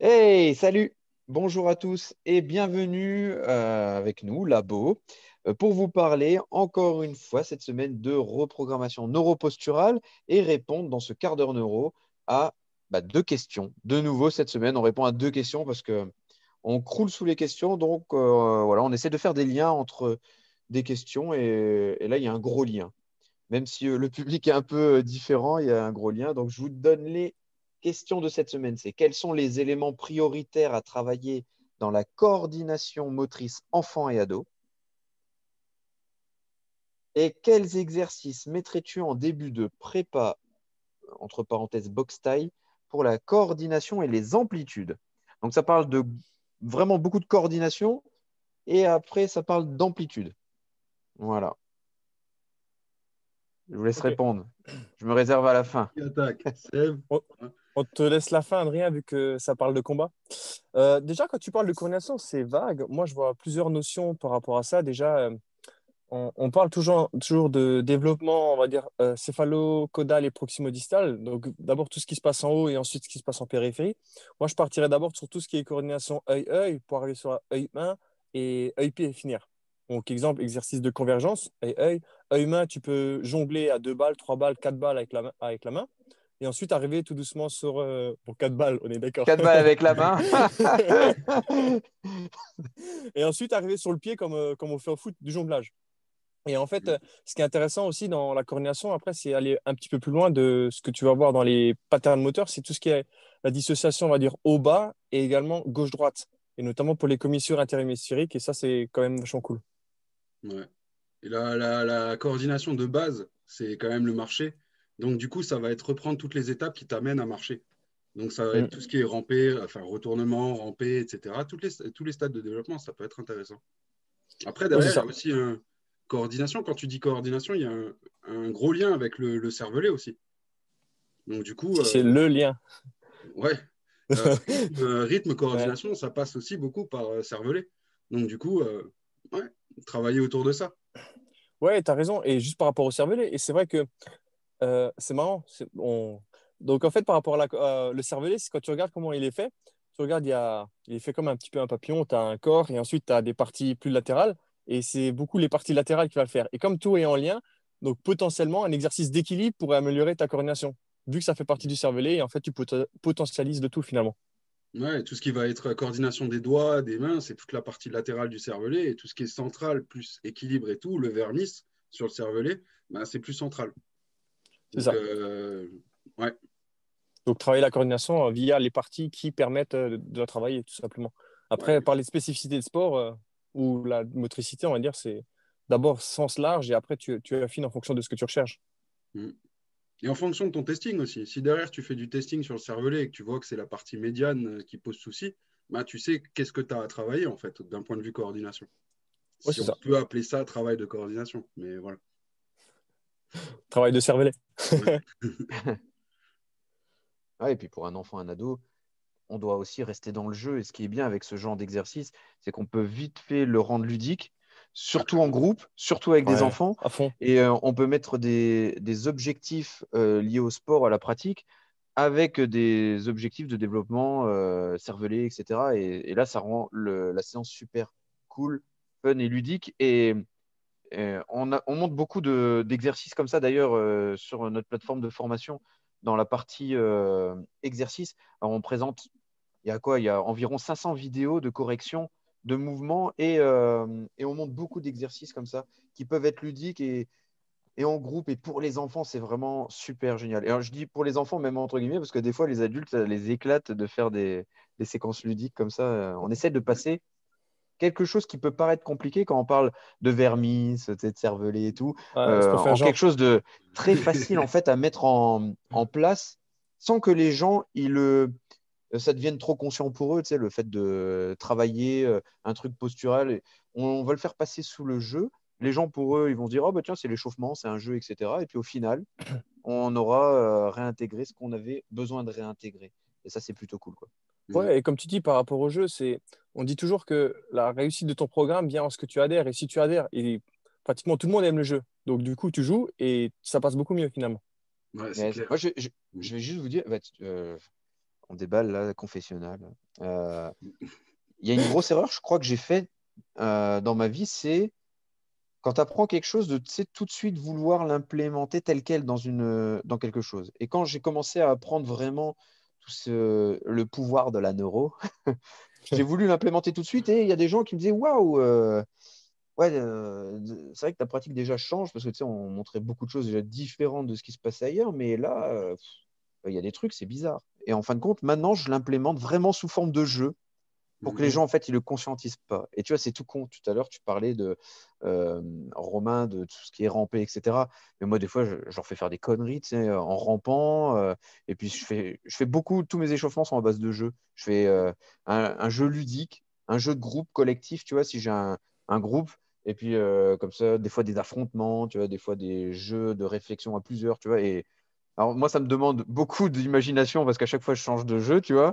Hey, salut! Bonjour à tous et bienvenue euh, avec nous, Labo, euh, pour vous parler encore une fois cette semaine de reprogrammation neuroposturale et répondre dans ce quart d'heure neuro à bah, deux questions. De nouveau, cette semaine, on répond à deux questions parce que on croule sous les questions. Donc, euh, voilà, on essaie de faire des liens entre des questions et, et, là, il y a un gros lien. Même si le public est un peu différent, il y a un gros lien. Donc, je vous donne les question de cette semaine, c'est quels sont les éléments prioritaires à travailler dans la coordination motrice enfant et ado? Et quels exercices mettrais-tu en début de prépa, entre parenthèses box taille, pour la coordination et les amplitudes? Donc ça parle de vraiment beaucoup de coordination et après ça parle d'amplitude. Voilà. Je vous laisse répondre. Je me réserve à la fin. On te laisse la fin, Adrien, vu que ça parle de combat. Euh, déjà, quand tu parles de coordination, c'est vague. Moi, je vois plusieurs notions par rapport à ça. Déjà, euh, on, parle toujours, toujours de développement, on va dire, euh, céphalo-caudal et proximodistal. Donc, d'abord, tout ce qui se passe en haut et ensuite ce qui se passe en périphérie. Moi, je partirais d'abord sur tout ce qui est coordination œil-œil pour arriver sur œil-main et œil-pied et finir. Donc, exemple, exercice de convergence, œil-œil. Œil-main, tu peux jongler à deux balles, trois balles, quatre balles avec la, avec la main et ensuite arriver tout doucement sur euh, pour 4 balles, on est d'accord. 4 balles avec la main. et ensuite arriver sur le pied comme, euh, comme on fait au foot du jonglage. Et en fait, euh, ce qui est intéressant aussi dans la coordination, après, c'est aller un petit peu plus loin de ce que tu vas voir dans les patterns moteurs, c'est tout ce qui est la dissociation, on va dire, haut-bas et également gauche-droite, et notamment pour les commissures interhémisphériques, et ça, c'est quand même vachement cool. Ouais. Et la, la, la coordination de base, c'est quand même le marché. Donc, du coup, ça va être reprendre toutes les étapes qui t'amènent à marcher. Donc, ça va être mm. tout ce qui est ramper, enfin, retournement, ramper, etc. Toutes les, tous les stades de développement, ça peut être intéressant. Après, derrière, il y a aussi une coordination. Quand tu dis coordination, il y a un, gros lien avec le, cervelet aussi. Donc, du coup. C'est euh, le lien. Ouais. Euh, euh, rythme, coordination, ça passe aussi beaucoup par cervelet. Donc, du coup, ouais, travailler autour de ça. Ouais, tu as raison. Et juste par rapport au cervelet, et c'est vrai que euh, c'est marrant. Donc, en fait, par rapport à euh, le cervelet, quand tu regardes comment il est fait, tu regardes, il, est fait comme un petit peu un papillon. Tu as un corps et ensuite tu as des parties plus latérales. Et c'est beaucoup les parties latérales qui va le faire. Et comme tout est en lien, donc potentiellement, un exercice d'équilibre pourrait améliorer ta coordination. Vu que ça fait partie du cervelet, et en fait, tu potentialises de tout finalement. Ouais, tout ce qui va être coordination des doigts, des mains, c'est toute la partie latérale du cervelet. Et tout ce qui est central, plus équilibre et tout, le vernis sur le cervelet, ben, c'est plus central. C'est ça. Euh, ouais. Donc, travailler la coordination euh, via les parties qui permettent euh, de la travailler, tout simplement. Après, par les spécificités de sport ou la motricité, on va dire, c'est d'abord sens large et après, tu, tu, affines en fonction de ce que tu recherches. Mm. Et en fonction de ton testing aussi. Si derrière, tu fais du testing sur le cervelet et que tu vois que c'est la partie médiane qui pose souci, bah, tu sais qu'est-ce que tu as à travailler, en fait, d'un point de vue coordination. si on peut appeler ça travail de coordination. Mais voilà. Travail de cervelet. et puis pour un enfant, un ado, on doit aussi rester dans le jeu. Et ce qui est bien avec ce genre d'exercice, c'est qu'on peut vite fait le rendre ludique, surtout en groupe, surtout avec des enfants. Et euh, on peut mettre des, objectifs euh, liés au sport, à la pratique, avec des objectifs de développement euh, cervelé, etc. Et, là, ça rend la séance super cool, fun et ludique. Et on, montre beaucoup d'exercices comme ça d'ailleurs euh, sur notre plateforme de formation dans la partie euh, exercice. on présente, il y a quoi? Il y a environ 500 vidéos de correction de mouvements euh, et, on montre beaucoup d'exercices comme ça qui peuvent être ludiques et, en groupe. Et pour les enfants, c'est vraiment super génial. Et alors, je dis pour les enfants, même entre guillemets, parce que des fois, les adultes, ça les éclate de faire des séquences ludiques comme ça. On essaie de passer quelque chose qui peut paraître compliqué quand on parle de vermis, de cervelet et tout, euh, en quelque chose de très facile en fait à mettre en, place sans que les gens ils le ça devienne trop conscient pour eux, tu sais, le fait de travailler euh, un truc postural. On, va le faire passer sous le jeu. Les gens, pour eux, ils vont se dire, oh bah tiens, c'est l'échauffement, c'est un jeu, etc. Et puis au final, on aura euh, réintégré ce qu'on avait besoin de réintégrer. Et ça, c'est plutôt cool. Quoi. Ouais, et comme tu dis par rapport au jeu, c'est on dit toujours que la réussite de ton programme vient en ce que tu adhères. Et si tu adhères, et pratiquement tout le monde aime le jeu. Donc du coup, tu joues et ça passe beaucoup mieux finalement. Moi, je, vais juste vous dire, bah, euh, on déballe là, confessionnal. Il y a une grosse erreur, je crois que j'ai fait dans ma vie, c'est quand tu apprends quelque chose, de tout de suite vouloir l'implémenter tel quel dans, une, dans quelque chose. Et quand j'ai commencé à apprendre vraiment tout ce, le pouvoir de la neuro, j'ai voulu l'implémenter tout de suite. Et il y a des gens qui me disaient Waouh, euh, ouais, euh, c'est vrai que ta pratique déjà change parce que tu sais, on montrait beaucoup de choses déjà différentes de ce qui se passait ailleurs. Mais là, euh, il y a des trucs, c'est bizarre. Et en fin de compte, maintenant, je l'implémente vraiment sous forme de jeu pour que les mhm. gens, en fait, ils le conscientisent pas. Et tu vois, c'est tout con. Tout à l'heure, tu parlais de euh, Romain, de tout ce qui est rampé, etc. Mais moi, des fois, je, leur fais faire des conneries, tu sais, en rampant. Euh, et puis, je fais, je fais beaucoup, tous mes échauffements sont à base de jeux. Je fais euh, un, jeu ludique, un jeu de groupe collectif, tu vois, si j'ai un, un, groupe. Et puis, comme ça, des fois, des affrontements, tu vois, des fois, des jeux de réflexion à plusieurs, tu vois. Et alors, moi, ça me demande beaucoup d'imagination parce qu'à chaque fois, je change de jeu, tu vois.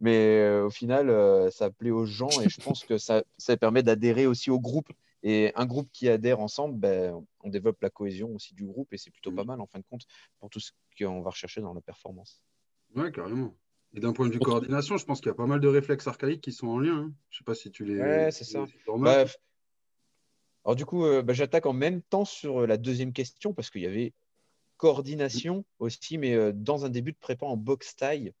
Mais euh, au final, euh, ça plaît aux gens et je pense que ça, ça permet d'adhérer aussi au groupe. Et un groupe qui adhère ensemble, ben, on développe la cohésion aussi du groupe et c'est plutôt pas mal en fin de compte pour tout ce qu'on va rechercher dans la performance. Ouais, carrément. Et d'un point de vue coordination, je pense qu'il y a pas mal de réflexes archaïques qui sont en lien. Hein. Je ne sais pas si tu les. Ouais, c'est ça. Bah, alors, du coup, euh, bah, j'attaque en même temps sur la deuxième question parce qu'il y avait coordination aussi, mais dans un début de prépa en boxe taille.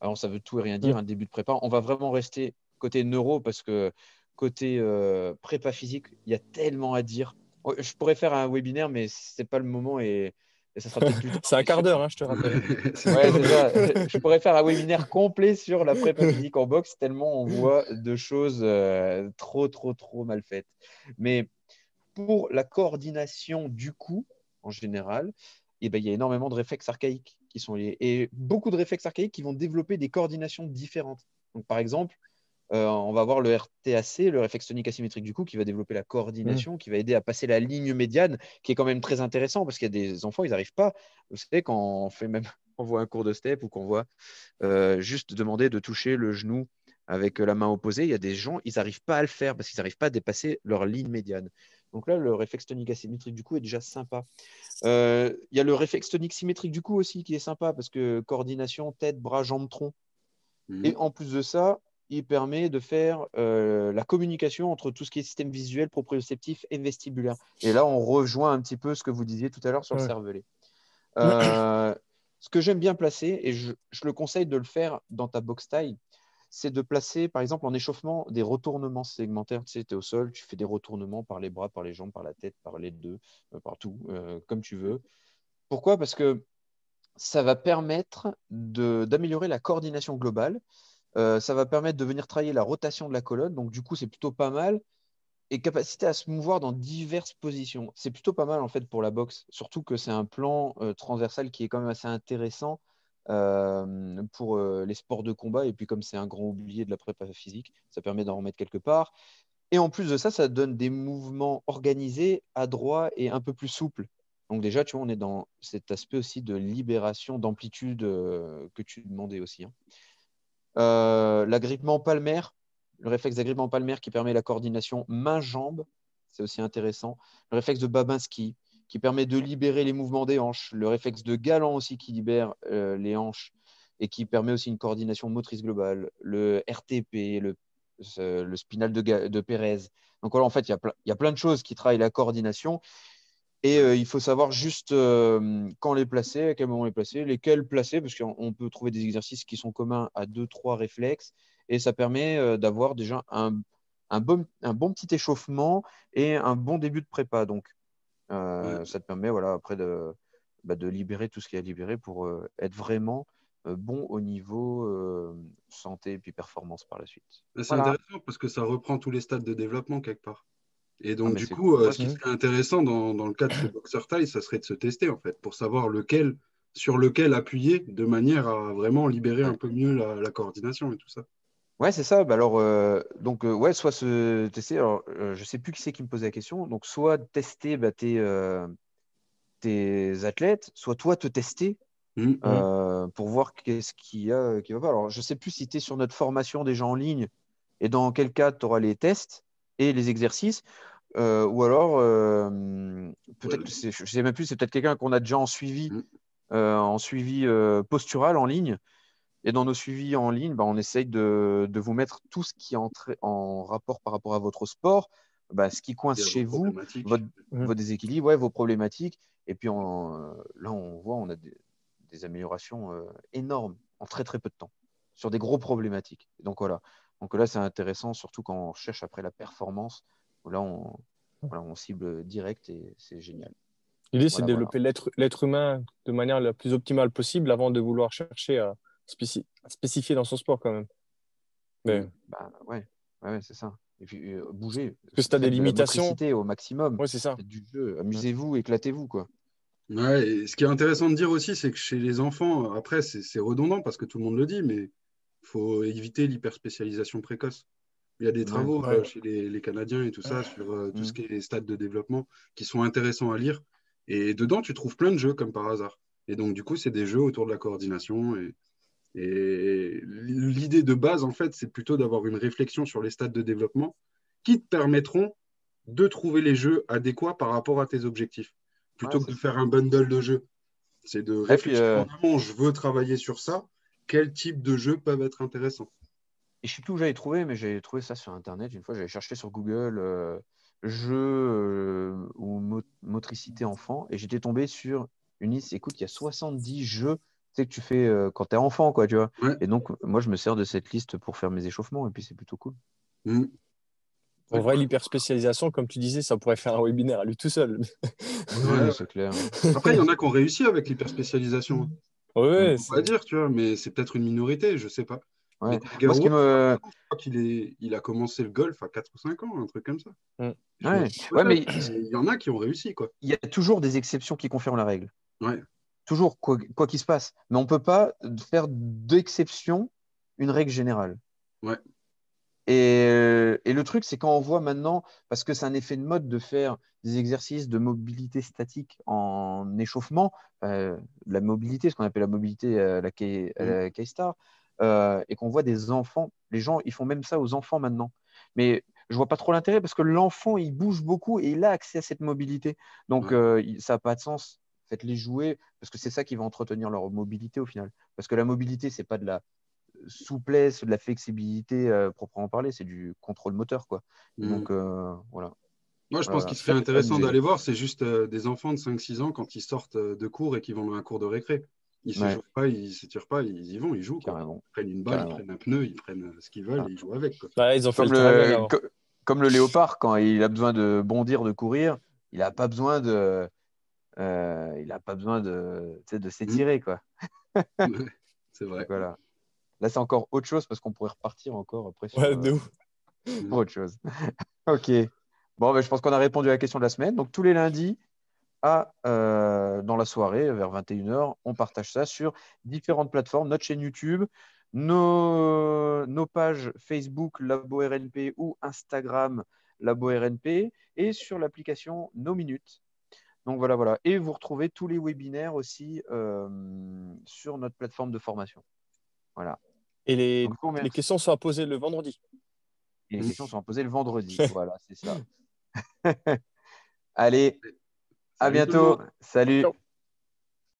Alors, ça veut tout et rien dire, mm. un début de prépa. On va vraiment rester côté neuro parce que côté euh, prépa physique, il y a tellement à dire. Oh, je pourrais faire un webinaire, mais c'est pas le moment et, ça sera peut-être plus C'est un quart d'heure, hein, je te rappelle. ouais, ça. Je pourrais faire un webinaire complet sur la prépa physique en boxe, tellement on voit de choses euh, trop, trop, trop mal faites. Mais pour la coordination du coup, en général, eh ben, il y a énormément de réflexes archaïques qui sont liés. Et beaucoup de réflexes archaïques qui vont développer des coordinations différentes. Donc, par exemple, euh, on va avoir le RTAC, le réflexe tonique asymétrique du coup, qui va développer la coordination, mmh. qui va aider à passer la ligne médiane, qui est quand même très intéressant parce qu'il y a des enfants, ils n'arrivent pas. Vous savez, quand on fait même on voit un cours de step ou qu'on voit euh, juste demander de toucher le genou avec la main opposée, il y a des gens, ils n'arrivent pas à le faire parce qu'ils n'arrivent pas à dépasser leur ligne médiane. Donc là, le réflexe tonique asymétrique du coup est déjà sympa. Euh, il y a le réflexe tonique symétrique du coup aussi qui est sympa parce que coordination tête, bras, jambes, tronc. Mhm. Et en plus de ça, il permet de faire euh, la communication entre tout ce qui est système visuel, proprioceptif et vestibulaire. Et là, on rejoint un petit peu ce que vous disiez tout à l'heure sur le cervelet. Euh, ce que j'aime bien placer, et je, je, le conseille de le faire dans ta box taille, c'est de placer, par exemple, en échauffement, des retournements segmentaires. Tu sais, tu es au sol, tu fais des retournements par les bras, par les jambes, par la tête, par les deux, euh, partout, euh, comme tu veux. Pourquoi? Parce que ça va permettre d'améliorer la coordination globale. Euh, ça va permettre de venir travailler la rotation de la colonne. Donc, du coup, c'est plutôt pas mal. Et capacité à se mouvoir dans diverses positions. C'est plutôt pas mal, en fait, pour la boxe. Surtout que c'est un plan transversal qui est quand même assez intéressant euh, pour euh, les sports de combat. Et puis, comme c'est un grand oublié de la prépa physique, ça permet d'en remettre quelque part. Et en plus de ça, ça donne des mouvements organisés, adroits et un peu plus souples. Donc déjà, tu vois, on est dans cet aspect aussi de libération d'amplitude euh, que tu demandais aussi. Hein. L'agrippement palmaire, le réflexe d'agrippement palmaire qui permet la coordination main-jambe, c'est aussi intéressant. Le réflexe de Babinski, qui permet de libérer les mouvements des hanches, le réflexe de Galant aussi qui libère euh, les hanches et qui permet aussi une coordination motrice globale, le RTP, le, spinal de, Pérez. Donc voilà, en fait, il y, a plein de choses qui travaillent la coordination et euh, il faut savoir juste euh, quand les placer, à quel moment les placer, lesquels placer, parce qu'on peut trouver des exercices qui sont communs à deux, trois réflexes et ça permet d'avoir déjà un, bon, un bon petit échauffement et un bon début de prépa. Donc, euh, ça te permet voilà, après de, bah, de libérer tout ce qui est à libérer pour euh, être vraiment euh, bon au niveau santé et puis performance par la suite. C'est intéressant parce que ça reprend tous les stades de développement quelque part. Et donc, ah, du coup, ce qui serait intéressant dans, dans le cadre de boxer taille, ça serait de se tester en fait pour savoir lequel, sur lequel appuyer de manière à vraiment libérer un peu mieux la, la coordination et tout ça. Ouais, c'est ça. Bah, alors, euh, donc, euh, ouais, soit se tester. Alors, euh, je sais plus qui c'est qui me posait la question. Donc, soit tester bah, tes, athlètes, soit toi te tester mmh, mmh. pour voir qu'est-ce qu'il y a qui va pas. Alors, je sais plus si tu es sur notre formation déjà en ligne et dans quel cas tu auras les tests et les exercices. ou alors, peut-être je sais même plus, c'est peut-être quelqu'un qu'on a déjà en suivi, mmh. en suivi postural en ligne. Et dans nos suivis en ligne, bah, on essaye de, vous mettre tout ce qui est en, rapport par rapport à votre sport, bah, ce qui coince chez vous, votre, mmh. vos déséquilibres, ouais, vos problématiques. Et puis là, on voit, on a des, améliorations euh, énormes en très très peu de temps sur des gros problématiques. Donc voilà. Donc là, c'est intéressant, surtout quand on cherche après la performance. Là, on, on cible direct et c'est génial. L'idée, c'est de développer l'être humain de manière la plus optimale possible avant de vouloir chercher à, spécifier dans son sport quand même. Mais... Bah, ouais, ouais c'est ça. Et puis euh, bouger. Parce que si tu as des limitations. au maximum. Ouais, c'est ça. Du jeu. Amusez-vous, éclatez-vous. quoi. Ouais, et ce qui est intéressant de dire aussi, c'est que chez les enfants, après, c'est redondant parce que tout le monde le dit, mais il faut éviter l'hyperspécialisation précoce. Il y a des travaux euh, chez les, Canadiens et tout ça sur euh, tout ce mm. qui est les stades de développement qui sont intéressants à lire. Et dedans, tu trouves plein de jeux comme par hasard. Et donc, du coup, c'est des jeux autour de la coordination. Et, et l'idée de base, en fait, c'est plutôt d'avoir une réflexion sur les stades de développement qui te permettront de trouver les jeux adéquats par rapport à tes objectifs, plutôt que de faire un bundle de jeux. C'est de réfléchir euh... je veux travailler sur ça, quel type de jeux peuvent être intéressants. Et je sais plus où j'avais trouvé, mais j'ai trouvé ça sur Internet. Une fois, j'avais cherché sur Google euh, jeux euh, ou motricité enfant, et j'étais tombé sur une liste. Écoute, il y a 70 jeux que tu fais euh, quand tu es enfant, quoi, tu vois. Et donc, moi, je me sers de cette liste pour faire mes échauffements, et puis c'est plutôt cool. Mmh. En vrai, l'hyperspécialisation, comme tu disais, ça pourrait faire un webinaire à lui tout seul. ouais, c'est clair. Après, il y en a qui ont réussi avec l'hyperspécialisation. Oui, on va dire, tu vois, mais c'est peut-être une minorité, je sais pas. Ouais. Moi, ce qui me... Je crois qu'il est... il a commencé le golf à 4 ou 5 ans, un truc comme ça. Mmh. Ouais. ouais, mais il y en a qui ont réussi, quoi. Il y a toujours des exceptions qui confirment la règle. Ouais toujours, quoi qu'il se passe. Mais on ne peut pas faire d'exception une règle générale. Ouais. Et, et, le truc, c'est quand on voit maintenant, parce que c'est un effet de mode de faire des exercices de mobilité statique en échauffement, euh, la mobilité, ce qu'on appelle la mobilité à la, K-Star, euh, et qu'on voit des enfants, les gens, ils font même ça aux enfants maintenant. Mais je vois pas trop l'intérêt parce que l'enfant, il bouge beaucoup et il a accès à cette mobilité. Donc, euh, ça n'a pas de sens faites-les jouer, parce que c'est ça qui va entretenir leur mobilité au final. Parce que la mobilité, c'est pas de la souplesse, de la flexibilité euh, proprement parler, c'est du contrôle moteur. Quoi. Mm. Donc euh, voilà. Moi, je pense qu'il serait intéressant d'aller voir, c'est juste euh, des enfants de 5-6 ans quand ils sortent de cours et qu'ils vont dans un cours de récré. Ils ne se pas, ils ne s'étirent pas, ils y vont, ils jouent. Ils prennent une balle, ils prennent un pneu, ils prennent ce qu'ils veulent et ils jouent avec. ils ont comme, le, comme, le, léopard, quand il a besoin de bondir, de courir, il n'a pas besoin de, euh, il n'a pas besoin de, de mmh. s'étirer. quoi. c'est vrai. Voilà. Là, c'est encore autre chose parce qu'on pourrait repartir encore après sur ouais, euh, autre chose. ok. Bon, ben, je pense qu'on a répondu à la question de la semaine. Donc, tous les lundis, à, euh, dans la soirée, vers 21h, on partage ça sur différentes plateformes, notre chaîne YouTube, nos, nos pages Facebook Labo RNP ou Instagram Labo RNP et sur l'application Nos Minutes donc voilà, voilà. Et vous retrouvez tous les webinaires aussi euh, sur notre plateforme de formation. Voilà. Et les, les questions sont à poser le vendredi. Et les questions sont à poser le vendredi. voilà, c'est ça. Allez, à bientôt. Salut.